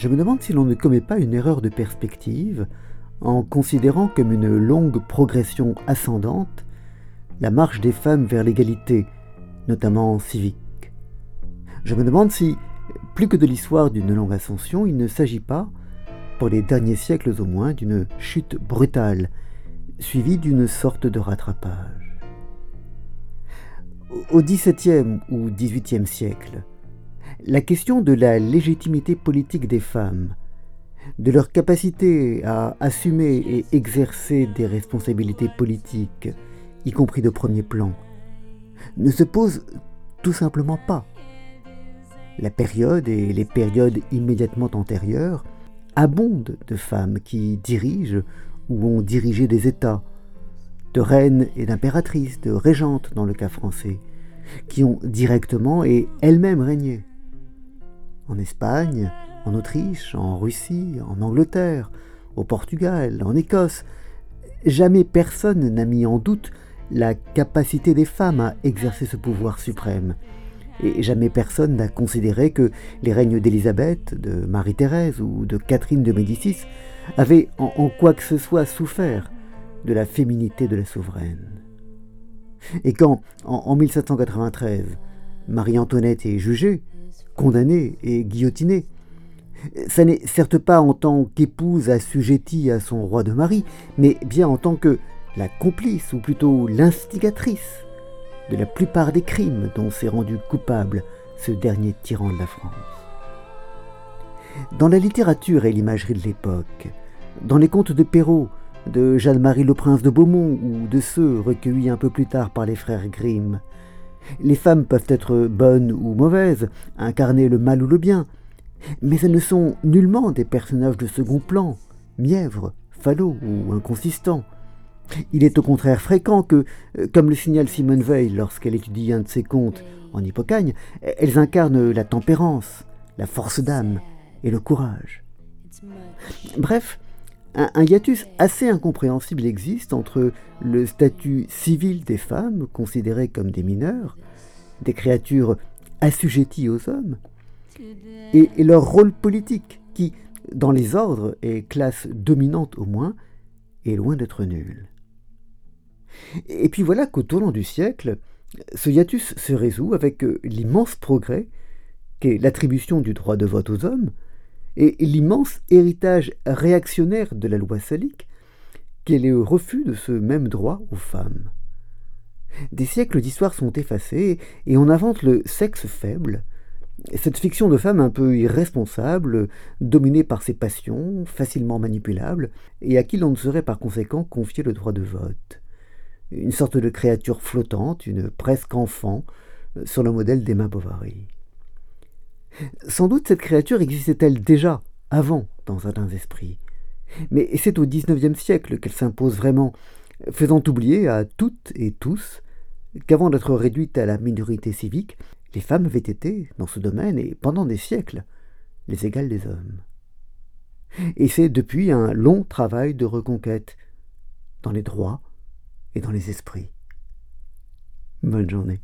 je me demande si l'on ne commet pas une erreur de perspective en considérant comme une longue progression ascendante la marche des femmes vers l'égalité, notamment civique. Je me demande si, plus que de l'histoire d'une longue ascension, il ne s'agit pas, pour les derniers siècles au moins, d'une chute brutale, suivie d'une sorte de rattrapage. Au XVIIe ou XVIIIe siècle, la question de la légitimité politique des femmes, de leur capacité à assumer et exercer des responsabilités politiques, y compris de premier plan, ne se pose tout simplement pas. La période et les périodes immédiatement antérieures abondent de femmes qui dirigent ou ont dirigé des États, de reines et d'impératrices, de régentes dans le cas français, qui ont directement et elles-mêmes régné. En Espagne, en Autriche, en Russie, en Angleterre, au Portugal, en Écosse, jamais personne n'a mis en doute la capacité des femmes à exercer ce pouvoir suprême. Et jamais personne n'a considéré que les règnes d'Élisabeth, de Marie-Thérèse ou de Catherine de Médicis avaient en, quoi que ce soit souffert de la féminité de la souveraine. Et quand, en, en 1793, Marie-Antoinette est jugée, condamnée et guillotinée, ça n'est certes pas en tant qu'épouse assujettie à son roi de mari, mais bien en tant que la complice, ou plutôt l'instigatrice, de la plupart des crimes dont s'est rendu coupable ce dernier tyran de la France. Dans la littérature et l'imagerie de l'époque, dans les contes de Perrault, de Jeanne-Marie le Prince de Beaumont ou de ceux recueillis un peu plus tard par les frères Grimm, les femmes peuvent être bonnes ou mauvaises, incarner le mal ou le bien, mais elles ne sont nullement des personnages de second plan, mièvres, falots ou inconsistants. Il est au contraire fréquent que, euh, comme le signale Simone Veil lorsqu'elle étudie un de ses contes en Hippocagne, elles incarnent la tempérance, la force d'âme et le courage. Bref, un, hiatus assez incompréhensible existe entre le statut civil des femmes, considérées comme des mineurs, des créatures assujetties aux hommes, et, leur rôle politique, qui, dans les ordres et classes dominantes au moins, est loin d'être nul. Et puis voilà qu'au tournant du siècle, ce hiatus se résout avec l'immense progrès qu'est l'attribution du droit de vote aux hommes et l'immense héritage réactionnaire de la loi salique qu'est le refus de ce même droit aux femmes. Des siècles d'histoire sont effacés et on invente le sexe faible, cette fiction de femme un peu irresponsable, dominée par ses passions, facilement manipulable, et à qui l'on ne saurait par conséquent confier le droit de vote une sorte de créature flottante, une presque enfant, sur le modèle d'Emma Bovary. Sans doute cette créature existait-elle déjà, avant, dans certains esprits. Mais c'est au XIXe siècle qu'elle s'impose vraiment, faisant oublier à toutes et tous qu'avant d'être réduite à la minorité civique, les femmes avaient été, dans ce domaine et pendant des siècles, les égales des hommes. Et c'est depuis un long travail de reconquête, dans les droits, et dans les esprits. Bonne journée.